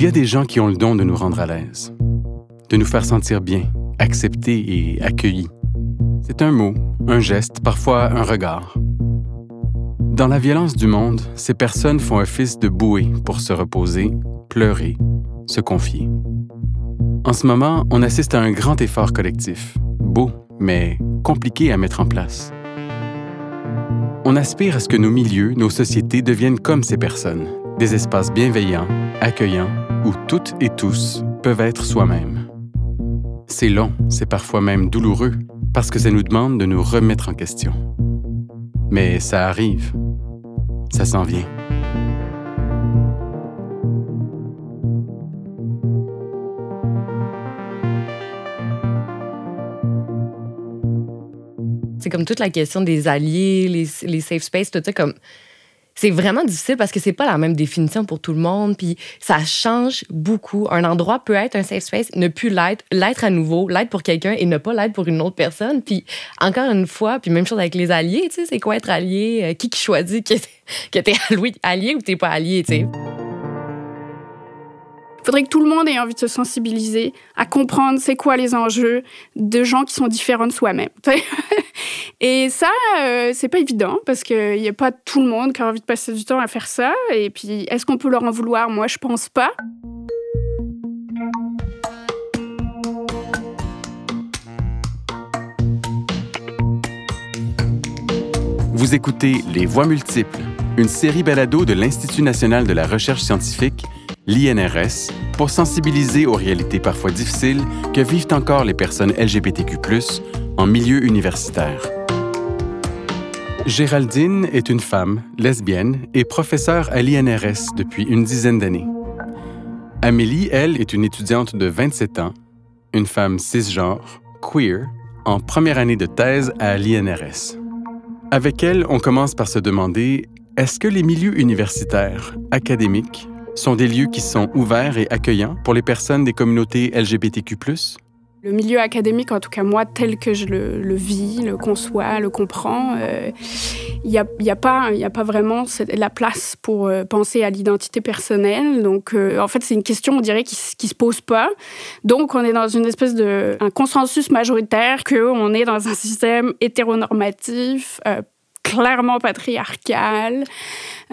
Il y a des gens qui ont le don de nous rendre à l'aise, de nous faire sentir bien, acceptés et accueillis. C'est un mot, un geste, parfois un regard. Dans la violence du monde, ces personnes font office de bouée pour se reposer, pleurer, se confier. En ce moment, on assiste à un grand effort collectif, beau, mais compliqué à mettre en place. On aspire à ce que nos milieux, nos sociétés deviennent comme ces personnes, des espaces bienveillants, accueillants, où toutes et tous peuvent être soi-même. C'est long, c'est parfois même douloureux, parce que ça nous demande de nous remettre en question. Mais ça arrive. Ça s'en vient. C'est comme toute la question des alliés, les, safe spaces, tout ça, comme c'est vraiment difficile parce que c'est pas la même définition pour tout le monde, puis ça change beaucoup. Un endroit peut être un safe space, ne plus l'être, l'être à nouveau, l'être pour quelqu'un et ne pas l'être pour une autre personne. Puis encore une fois, puis même chose avec les alliés, tu sais, c'est quoi être allié? Euh, qui qui choisit que t'es allié ou t'es pas allié, tu sais? Il faudrait que tout le monde ait envie de se sensibiliser à comprendre c'est quoi les enjeux de gens qui sont différents de soi-même. Et ça, euh, c'est pas évident parce qu'il n'y a pas tout le monde qui a envie de passer du temps à faire ça. Et puis, est-ce qu'on peut leur en vouloir? Moi, je pense pas. Vous écoutez Les Voix multiples, une série balado de l'Institut national de la recherche scientifique l'INRS, pour sensibiliser aux réalités parfois difficiles que vivent encore les personnes LGBTQ en milieu universitaire. Géraldine est une femme, lesbienne et professeure à l'INRS depuis une dizaine d'années. Amélie, elle, est une étudiante de 27 ans, une femme cisgenre, queer, en première année de thèse à l'INRS. Avec elle, on commence par se demander est-ce que les milieux universitaires, académiques, sont des lieux qui sont ouverts et accueillants pour les personnes des communautés LGBTQ ⁇ le milieu académique, en tout cas moi, tel que je le, vis, le conçois, le comprends, il euh, n'y a, y a, pas, y a pas vraiment la place pour euh, penser à l'identité personnelle. Donc, euh, en fait, c'est une question, on dirait, qui, qui se pose pas. Donc, on est dans une espèce de un consensus majoritaire qu'on est dans un système hétéronormatif, clairement patriarcal,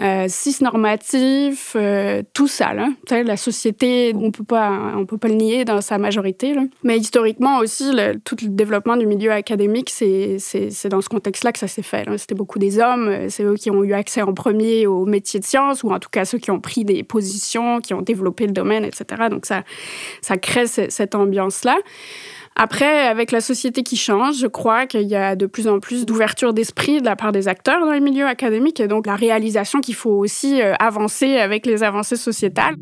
euh, cisnormatif, euh, tout ça. Là. La société, on peut pas, on peut pas le nier dans sa majorité. Mais historiquement aussi, tout le développement du milieu académique, c'est dans ce contexte-là que ça s'est fait. C'était beaucoup des hommes, euh, c'est eux qui ont eu accès en premier aux métiers de sciences, ou en tout cas ceux qui ont pris des positions, qui ont développé le domaine, etc. Donc ça, ça crée cette ambiance-là. Après, avec la société qui change, je crois qu'il y a de plus en plus d'ouverture d'esprit de la part des acteurs dans les milieux académiques et donc la réalisation qu'il faut aussi euh, avancer avec les avancées sociétales.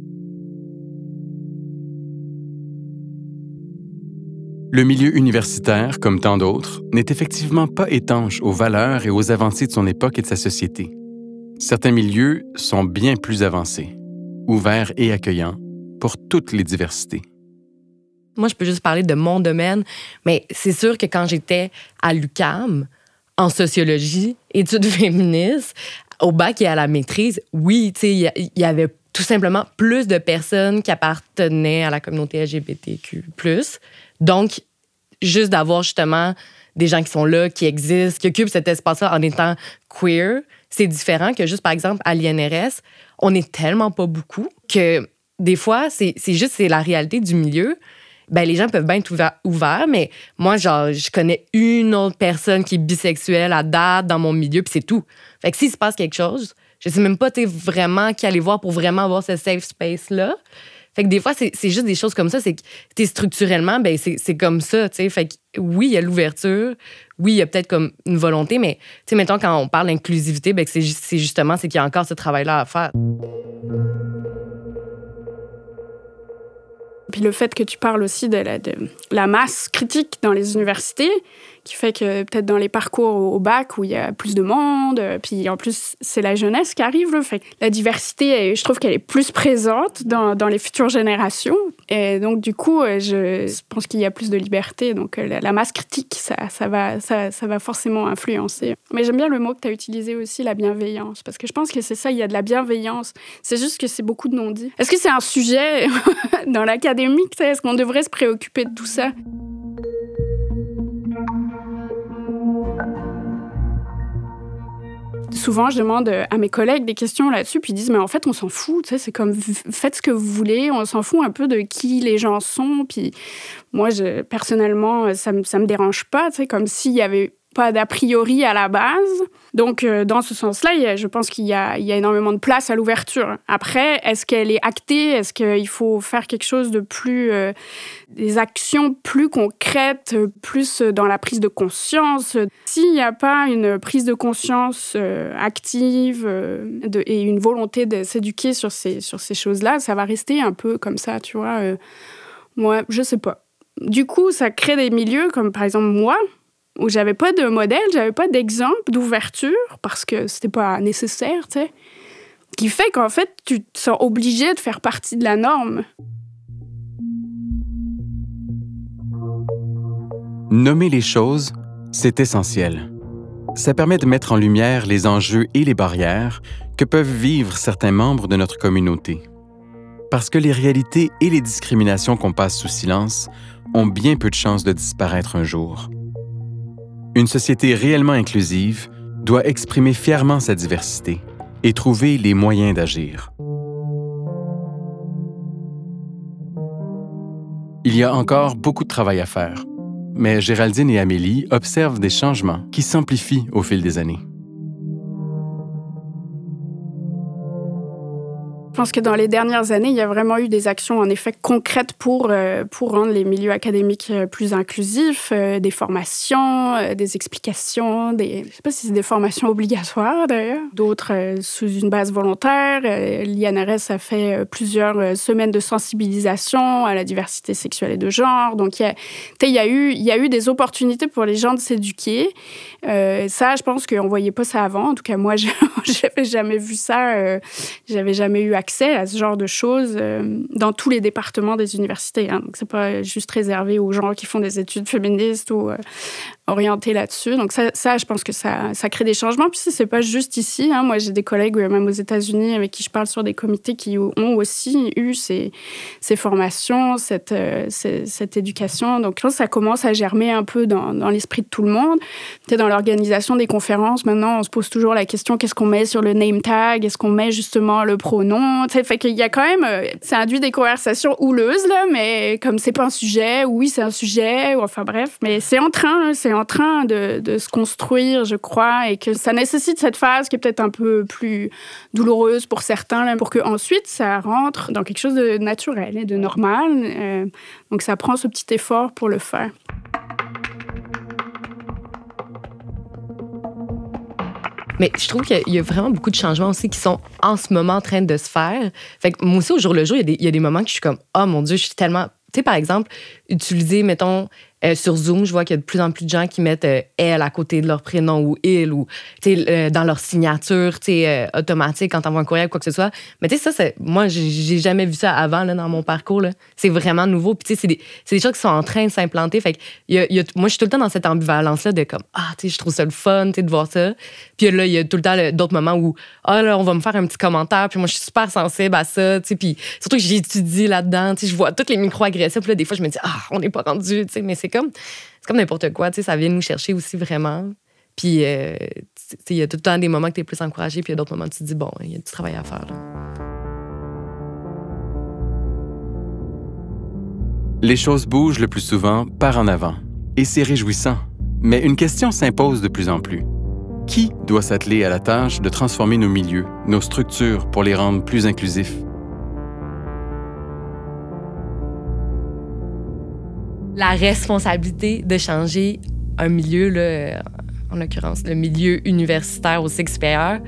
Le milieu universitaire, comme tant d'autres, n'est effectivement pas étanche aux valeurs et aux avancées de son époque et de sa société. Certains milieux sont bien plus avancés, ouverts et accueillants pour toutes les diversités. Moi, je peux juste parler de mon domaine, mais c'est sûr que quand j'étais à l'UCAM, en sociologie, études féministes, au bac et à la maîtrise, oui, tu sais, il y, avait tout simplement plus de personnes qui appartenaient à la communauté LGBTQ+. Donc, juste d'avoir justement des gens qui sont là, qui existent, qui occupent cet espace-là en étant queer, c'est différent que juste, par exemple, à l'INRS, on n'est tellement pas beaucoup que des fois, c'est juste c'est la réalité du milieu ben les gens peuvent bien être ouverts, mais moi, genre, je connais une autre personne qui est bisexuelle à date dans mon milieu, puis c'est tout. Fait que s'il se passe quelque chose, je sais même pas vraiment qui aller voir pour vraiment avoir ce safe space-là. Fait que des fois, c'est juste des choses comme ça. C'est que structurellement, ben c'est comme ça, tu sais. Fait que oui, il y a l'ouverture. Oui, il y a peut-être comme une volonté, mais tu sais, mettons, quand on parle d'inclusivité, ben c'est justement, c'est qu'il y a encore ce travail-là à faire. Puis le fait que tu parles aussi de la, masse critique dans les universités, qui fait que peut-être dans les parcours au bac où il y a plus de monde, euh, puis en plus c'est la jeunesse qui arrive, là, fait la diversité, je trouve qu'elle est plus présente dans, dans, les futures générations. Et donc du coup, euh, je pense qu'il y a plus de liberté. Donc euh, la, masse critique, ça, va, ça va forcément influencer. Mais j'aime bien le mot que tu as utilisé aussi, la bienveillance, parce que je pense que c'est ça, il y a de la bienveillance. C'est juste que c'est beaucoup de non-dits. Est-ce que c'est un sujet dans l'académique Est-ce qu'on devrait se préoccuper de tout ça? Souvent, je demande à mes collègues des questions là-dessus, puis ils disent, mais en fait, on s'en fout, c'est comme, faites ce que vous voulez, on s'en fout un peu de qui les gens sont, puis moi, je, personnellement, ça ne me, ça me dérange pas, comme s'il y avait pas d'a priori à la base. Donc, euh, dans ce sens-là, je pense qu'il y, a énormément de place à l'ouverture. Après, est-ce qu'elle est actée? Est-ce qu'il faut faire quelque chose de plus. Euh, des actions plus concrètes, plus dans la prise de conscience? S'il n'y a pas une prise de conscience euh, active et une volonté de s'éduquer sur ces, sur ces choses-là, ça va rester un peu comme ça, tu vois. moi, je sais pas. Du coup, ça crée des milieux comme par exemple moi, où j'avais pas de modèle, j'avais pas d'exemple d'ouverture parce que c'était pas nécessaire, tu sais. Qui fait qu'en fait, tu te sens obligé de faire partie de la norme. Nommer les choses, c'est essentiel. Ça permet de mettre en lumière les enjeux et les barrières que peuvent vivre certains membres de notre communauté. Parce que les réalités et les discriminations qu'on passe sous silence ont bien peu de chances de disparaître un jour. Une société réellement inclusive doit exprimer fièrement sa diversité et trouver les moyens d'agir. Il y a encore beaucoup de travail à faire, mais Géraldine et Amélie observent des changements qui s'amplifient au fil des années. Je pense que dans les dernières années, il y a vraiment eu des actions en effet concrètes pour, euh, pour rendre les milieux académiques euh, plus inclusifs, euh, des formations, des explications, des, je sais pas si c'est des formations obligatoires d'ailleurs, d'autres sous une base volontaire. L'INRS a fait plusieurs semaines de sensibilisation à la diversité sexuelle et de genre. Donc il y a, y eu, y a eu des opportunités pour les gens de s'éduquer. ça, je pense qu'on voyait pas ça avant. En tout cas, moi, j'avais jamais vu ça. j'avais jamais eu à ce genre de choses euh, dans tous les départements des universités. Hein. Donc, c'est pas juste réservé aux gens qui font des études féministes ou euh, orienté là-dessus. Donc ça, je pense que ça, crée des changements. Puis c'est pas juste ici. Hein. Moi, j'ai des collègues, euh, même aux États-Unis, avec qui je parle sur des comités qui ont aussi eu ces, formations, cette, éducation. Donc je ça commence à germer un peu dans, l'esprit de tout le monde. Dans l'organisation des conférences, maintenant, on se pose toujours la question qu'est-ce qu'on met sur le name tag? Est-ce qu'on met justement le pronom? Y a quand même, euh, ça induit des conversations houleuses, là, mais comme c'est pas un sujet, oui, c'est un sujet, ou enfin bref, mais c'est en train, c'est en train de, se construire, je crois, et que ça nécessite cette phase qui est peut-être un peu plus douloureuse pour certains, pour que ensuite ça rentre dans quelque chose de naturel et de normal. Euh, donc ça prend ce petit effort pour le faire. Mais je trouve qu'il y a vraiment beaucoup de changements aussi qui sont en ce moment en train de se faire. Fait que moi aussi, au jour le jour, il y, a des, moments que je suis comme, oh mon Dieu, je suis tellement. Tu sais, par exemple, utiliser, mettons, euh, sur Zoom, je vois qu'il y a de plus en plus de gens qui mettent euh, elle à côté de leur prénom ou il ou euh, dans leur signature automatique quand t'envoies un courriel ou quoi que ce soit. Mais tu sais, ça, moi, j'ai jamais vu ça avant là, dans mon parcours. C'est vraiment nouveau. Puis tu sais, c'est des, des, choses qui sont en train de s'implanter. Fait a, moi, je suis tout le temps dans cette ambivalence-là de comme, ah, tu sais, je trouve ça le fun de voir ça. Puis là, il y a tout le temps d'autres moments où, ah, là, on va me faire un petit commentaire. Puis moi, je suis super sensible à ça. Puis surtout que j'étudie là-dedans. Je vois toutes les micro-agressions. Puis là, des fois, je me dis, ah, on n'est pas rendu. Mais c'est c'est comme n'importe quoi, tu sais, ça vient nous chercher aussi vraiment. Puis, euh, il y a tout le temps des moments que tu es plus encouragé, puis il y a d'autres moments où tu te dis, bon, il y a du travail à faire. Les choses bougent le plus souvent par en avant, et c'est réjouissant. Mais une question s'impose de plus en plus. Qui doit s'atteler à la tâche de transformer nos milieux, nos structures pour les rendre plus inclusifs? La responsabilité de changer un milieu, là, en l'occurrence le milieu universitaire au supérieur,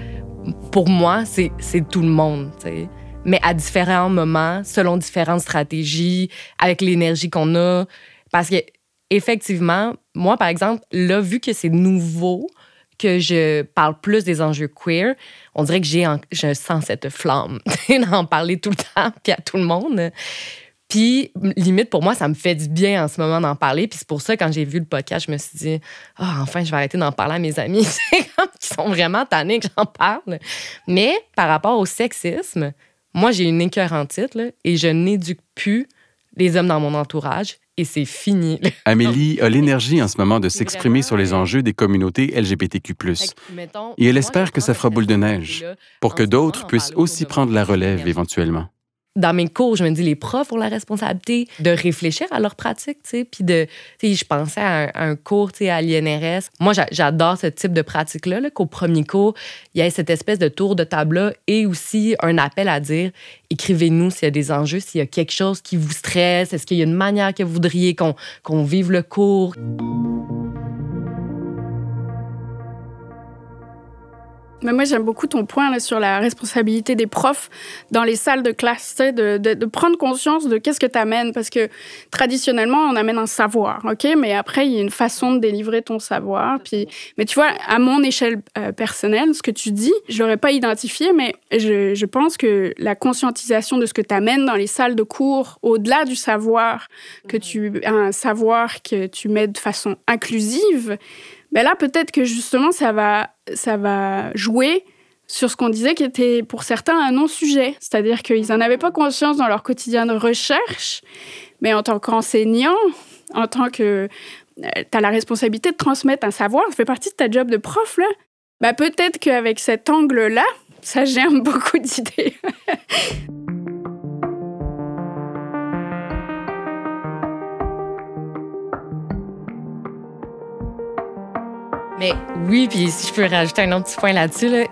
pour moi, c'est tout le monde. Mais à différents moments, selon différentes stratégies, avec l'énergie qu'on a. Parce que effectivement, moi, par exemple, là, vu que c'est nouveau, que je parle plus des enjeux queer, on dirait que j'ai je sens cette flamme d'en parler tout le temps, puis à tout le monde. Puis, limite, pour moi, ça me fait du bien en ce moment d'en parler. Puis c'est pour ça, quand j'ai vu le podcast, je me suis dit, ah, enfin, je vais arrêter d'en parler à mes amis qui sont vraiment tannés que j'en parle. Mais par rapport au sexisme, moi, j'ai une écœur en titre et je n'éduque plus les hommes dans mon entourage et c'est fini. Amélie a l'énergie en ce moment de s'exprimer sur les enjeux des communautés LGBTQ. Et elle espère que ça fera boule de neige pour que d'autres puissent aussi prendre la relève éventuellement dans mes cours, je me dis, les profs ont la responsabilité de réfléchir à leur pratique, tu sais, puis de, tu sais, je pensais à un, cours, tu sais, à l'INRS. Moi, j'adore ce type de pratique-là, -là, qu'au premier cours, il y ait cette espèce de tour de table-là et aussi un appel à dire, écrivez-nous s'il y a des enjeux, s'il y a quelque chose qui vous stresse, est-ce qu'il y a une manière que vous voudriez qu'on vive le cours? Mais moi, j'aime beaucoup ton point sur la responsabilité des profs dans les salles de classe, de, prendre conscience de qu'est-ce que tu amènes. Parce que traditionnellement, on amène un savoir, OK? Mais après, il y a une façon de délivrer ton savoir. Puis, mais tu vois, à mon échelle euh, personnelle, ce que tu dis, je l'aurais pas identifié, mais je, je, pense que la conscientisation de ce que tu amènes dans les salles de cours, au-delà du savoir, que tu, un savoir que tu mets de façon inclusive, ben là, peut-être que justement, ça va, ça va jouer sur ce qu'on disait qui était pour certains un non-sujet. C'est-à-dire qu'ils n'en avaient pas conscience dans leur quotidien de recherche, mais en tant qu'enseignant, en tant que... Euh, tu as la responsabilité de transmettre un savoir, ça fait partie de ta job de prof, là. Ben peut-être qu'avec cet angle-là, ça germe beaucoup d'idées. Mais oui, puis si je peux rajouter un autre petit point là-dessus, là,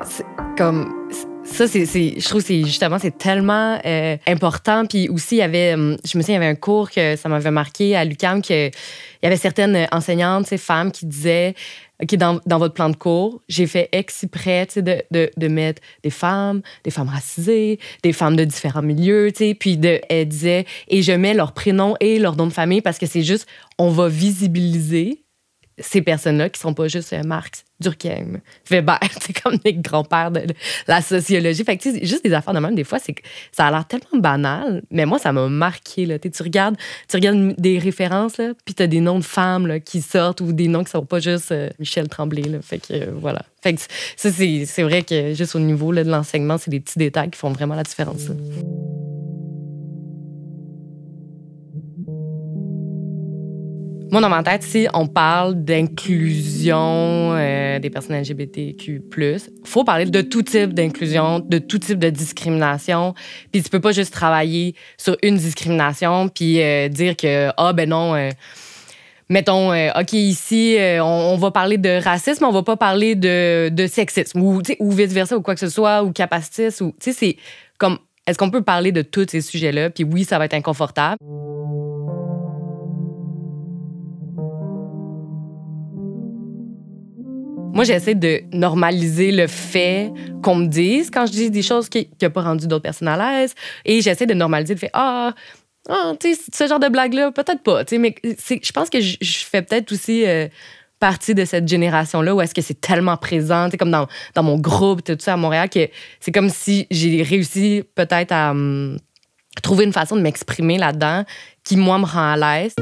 comme ça, c'est, je trouve c'est justement c'est tellement euh, important. Puis aussi, il y avait, hum, je me souviens, il y avait un cours que ça m'avait marqué à l'UCAM que il y avait certaines enseignantes, ces femmes qui disaient OK, dans, dans, votre plan de cours, j'ai fait exprès de, de, de, mettre des femmes, des femmes racisées, des femmes de différents milieux, puis de, elle disait, et je mets leur prénom et leur nom de famille parce que c'est juste, on va visibiliser ces personnes-là qui sont pas juste euh, Marx, Durkheim, Weber, c'est comme des grands-pères de la sociologie. Fait que, juste des affaires de même, des fois, c'est ça a l'air tellement banal, mais moi, ça m'a marqué. Là. Tu regardes, tu regardes des références, là, puis tu as des noms de femmes là, qui sortent ou des noms qui sont pas juste euh, Michel Tremblay. Là. Fait que, euh, voilà. Fait que ça, c'est vrai que juste au niveau là, de l'enseignement, c'est des petits détails qui font vraiment la différence. Moi, dans tête, si on parle d'inclusion euh, des personnes LGBTQ, faut parler de tout type d'inclusion, de tout type de discrimination. Puis tu peux pas juste travailler sur une discrimination puis euh, dire que, ah, ben non. Euh, mettons, OK, ici, on, va parler de racisme, on va pas parler de, de sexisme ou, ou vice-versa ou quoi que ce soit, ou capacitisme. Ou, tu sais, c'est comme, est-ce qu'on peut parler de tous ces sujets-là? Puis oui, ça va être inconfortable. Moi, j'essaie de normaliser le fait qu'on me dise quand je dis des choses qui n'ont pas rendu d'autres personnes à l'aise. Et j'essaie de normaliser le fait Ah, ah tu sais, ce genre de blague-là, peut-être pas. Mais je pense que je, fais peut-être aussi. Euh, partie de cette génération-là où est-ce que c'est tellement présent, comme dans, dans mon groupe, tout ça à Montréal, que c'est comme si j'ai réussi peut-être à hum, trouver une façon de m'exprimer là-dedans qui, moi, me rend à l'aise.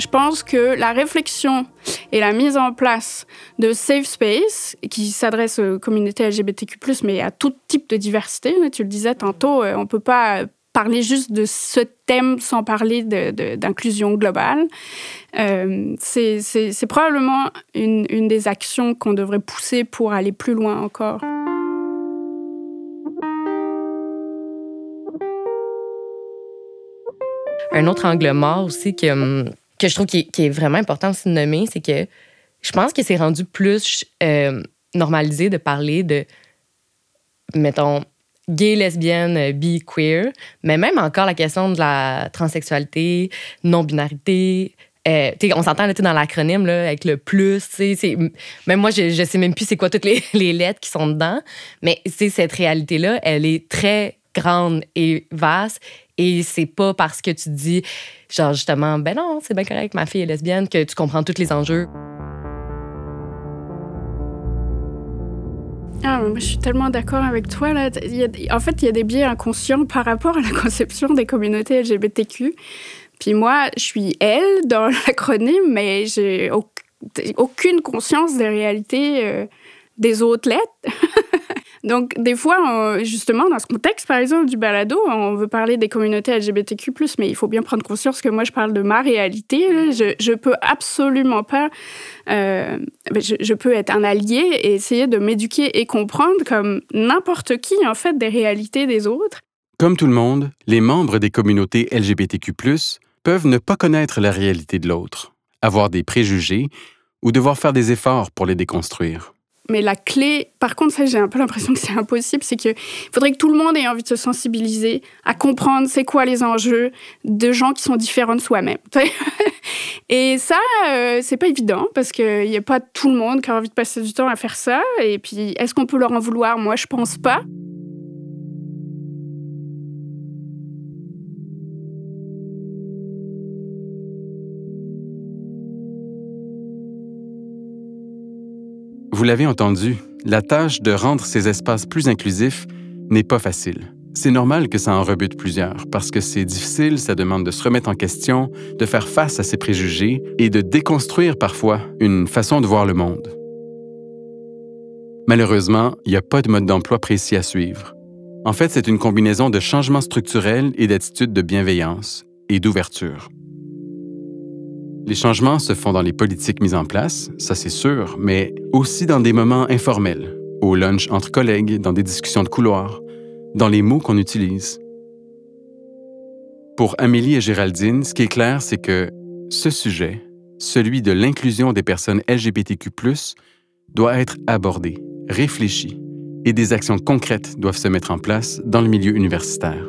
Je pense que la réflexion et la mise en place de safe space, qui s'adresse aux communautés LGBTQ+, mais à tout type de diversité, tu le disais tantôt, euh, on ne peut pas parler juste de ce thème sans parler d'inclusion globale. Euh, c'est probablement une, une des actions qu'on devrait pousser pour aller plus loin encore. Un autre angle mort aussi que hum, que je trouve qui est, vraiment important aussi de nommer, c'est que je pense que c'est rendu plus euh, normalisé de parler de, mettons, gay, lesbienne, bi, queer, mais même encore la question de la transsexualité, non-binarité. Euh, on s'entend dans l'acronyme avec le plus. Même moi, je, je sais même plus c'est quoi toutes les, les, lettres qui sont dedans. Mais cette réalité-là, elle est très grande et vaste Et c'est pas parce que tu dis, genre, justement, ben non, c'est bien correct, ma fille est lesbienne, que tu comprends tous les enjeux. Ah, je suis tellement d'accord avec toi. Là. en fait, il y a des biais inconscients par rapport à la conception des communautés LGBTQ. Puis moi, je suis elle dans l'acronyme, mais j'ai aucune conscience des réalités euh, des autres lettres. Donc, des fois, justement, dans ce contexte, par exemple, du balado, on veut parler des communautés LGBTQ, mais il faut bien prendre conscience que moi, je parle de ma réalité. Je, je peux absolument pas. Euh, ben, je, je, peux être un allié et essayer de m'éduquer et comprendre, comme n'importe qui, en fait, des réalités des autres. Comme tout le monde, les membres des communautés LGBTQ, peuvent ne pas connaître la réalité de l'autre, avoir des préjugés ou devoir faire des efforts pour les déconstruire. Mais la clé, par contre, ça, j'ai un peu l'impression que c'est impossible, c'est qu'il faudrait que tout le monde ait envie de se sensibiliser, à comprendre c'est quoi les enjeux de gens qui sont différents de soi-même. Et ça, euh, c'est pas évident parce qu'il n'y a pas tout le monde qui a envie de passer du temps à faire ça. Et puis, est-ce qu'on peut leur en vouloir? Moi, je pense pas. Vous l'avez entendu, la tâche de rendre ces espaces plus inclusifs n'est pas facile. C'est normal que ça en rebute plusieurs, parce que c'est difficile, ça demande de se remettre en question, de faire face à ses préjugés et de déconstruire parfois une façon de voir le monde. Malheureusement, il n'y a pas de mode d'emploi précis à suivre. En fait, c'est une combinaison de changements structurels et d'attitudes de bienveillance et d'ouverture. Les changements se font dans les politiques mises en place, ça c'est sûr, mais aussi dans des moments informels, au lunch entre collègues, dans des discussions de couloir, dans les mots qu'on utilise. Pour Amélie et Géraldine, ce qui est clair, c'est que ce sujet, celui de l'inclusion des personnes LGBTQ, doit être abordé, réfléchi, et des actions concrètes doivent se mettre en place dans le milieu universitaire.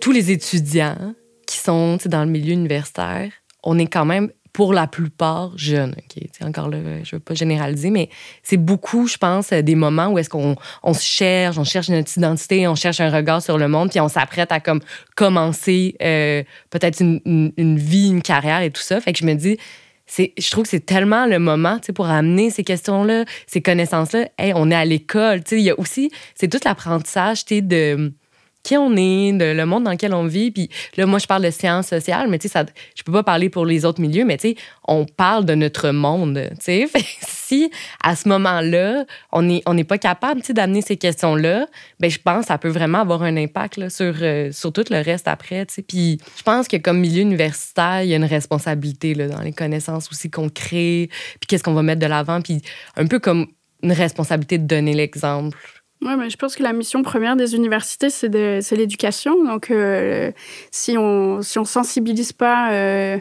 Tous les étudiants qui sont dans le milieu universitaire, on est quand même pour la plupart jeunes. Encore là, je ne veux pas généraliser, mais c'est beaucoup, je pense, des moments où est-ce qu'on on se cherche, on cherche notre identité, on cherche un regard sur le monde, puis on s'apprête à comme commencer euh, peut-être une, une, vie, une carrière et tout ça. Fait que je me dis, je trouve que c'est tellement le moment pour amener ces questions-là, ces connaissances-là. Hey, on est à l'école. Il y a aussi, c'est tout l'apprentissage de qui on est, de, le monde dans lequel on vit. Puis là, moi, je parle de sciences sociales, mais tu sais, je peux pas parler pour les autres milieux, mais tu sais, on parle de notre monde, tu sais. si, à ce moment-là, on n'est on pas capable, tu sais, d'amener ces questions-là, ben je pense que ça peut vraiment avoir un impact là, sur, euh, sur tout le reste après, tu sais. Puis je pense que comme milieu universitaire, il y a une responsabilité là, dans les connaissances aussi qu'on crée, puis qu'est-ce qu'on va mettre de l'avant, puis un peu comme une responsabilité de donner l'exemple oui, mais je pense que la mission première des universités, c'est l'éducation. Donc, euh, si on si on sensibilise pas euh,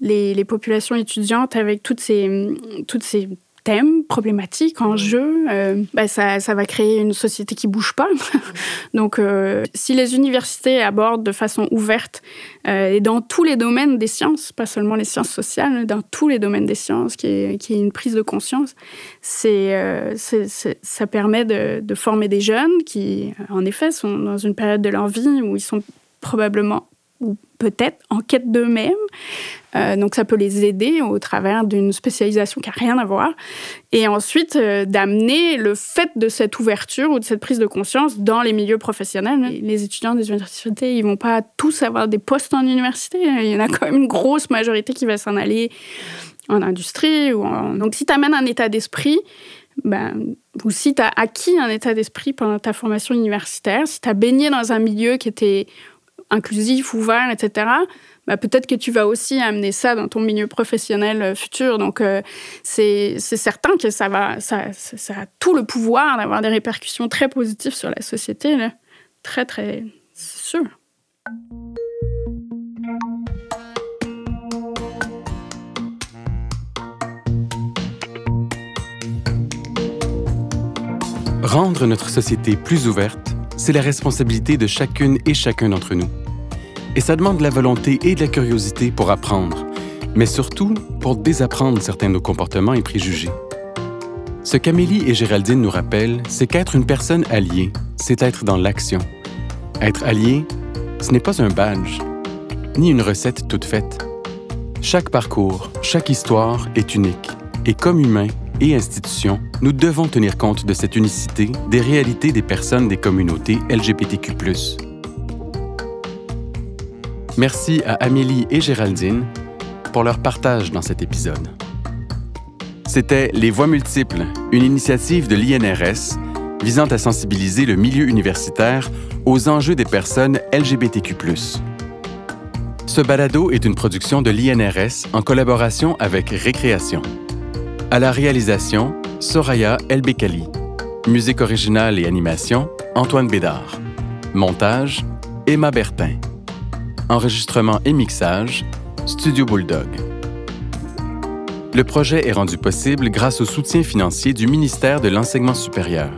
les, les, populations étudiantes avec toutes ces, toutes ces thèmes problématiques, enjeux, euh, bah ça, ça, va créer une société qui bouge pas. Donc, euh, si les universités abordent de façon ouverte euh, et dans tous les domaines des sciences, pas seulement les sciences sociales, dans tous les domaines des sciences, qui est, qui est une prise de conscience, c'est, ça permet de, de former des jeunes qui, en effet, sont dans une période de leur vie où ils sont probablement peut-être en quête d'eux-mêmes. Euh, donc ça peut les aider au travers d'une spécialisation qui n'a rien à voir. Et ensuite, euh, d'amener le fait de cette ouverture ou de cette prise de conscience dans les milieux professionnels. Les étudiants des universités, ils vont pas tous avoir des postes en université. Il y en a quand même une grosse majorité qui va s'en aller en industrie. Ou Donc si tu amènes un état d'esprit, ben, ou si tu as acquis un état d'esprit pendant ta formation universitaire, si tu as baigné dans un milieu qui était inclusif, ouvert, etc., bah, peut-être que tu vas aussi amener ça dans ton milieu professionnel euh, futur. Donc, euh, c'est certain que ça, va, ça, a tout le pouvoir d'avoir des répercussions très positives sur la société. Très, très sûr. Rendre notre société plus ouverte, c'est la responsabilité de chacune et chacun d'entre nous. Et ça demande de la volonté et de la curiosité pour apprendre, mais surtout pour désapprendre certains de nos comportements et préjugés. Ce qu'Amélie et Géraldine nous rappellent, c'est qu'être une personne alliée, c'est être dans l'action. Être allié, ce n'est pas un badge, ni une recette toute faite. Chaque parcours, chaque histoire est unique. Et comme humains et institutions, nous devons tenir compte de cette unicité des réalités des personnes des communautés LGBTQ. Merci à Amélie et Géraldine pour leur partage dans cet épisode. C'était Les Voix multiples, une initiative de l'INRS visant à sensibiliser le milieu universitaire aux enjeux des personnes LGBTQ. Ce balado est une production de l'INRS en collaboration avec Récréation. À la réalisation, Soraya Elbekali. Musique originale et animation, Antoine Bédard. Montage, Emma Bertin. Enregistrement et mixage, Studio Bulldog. Le projet est rendu possible grâce au soutien financier du ministère de l'Enseignement supérieur.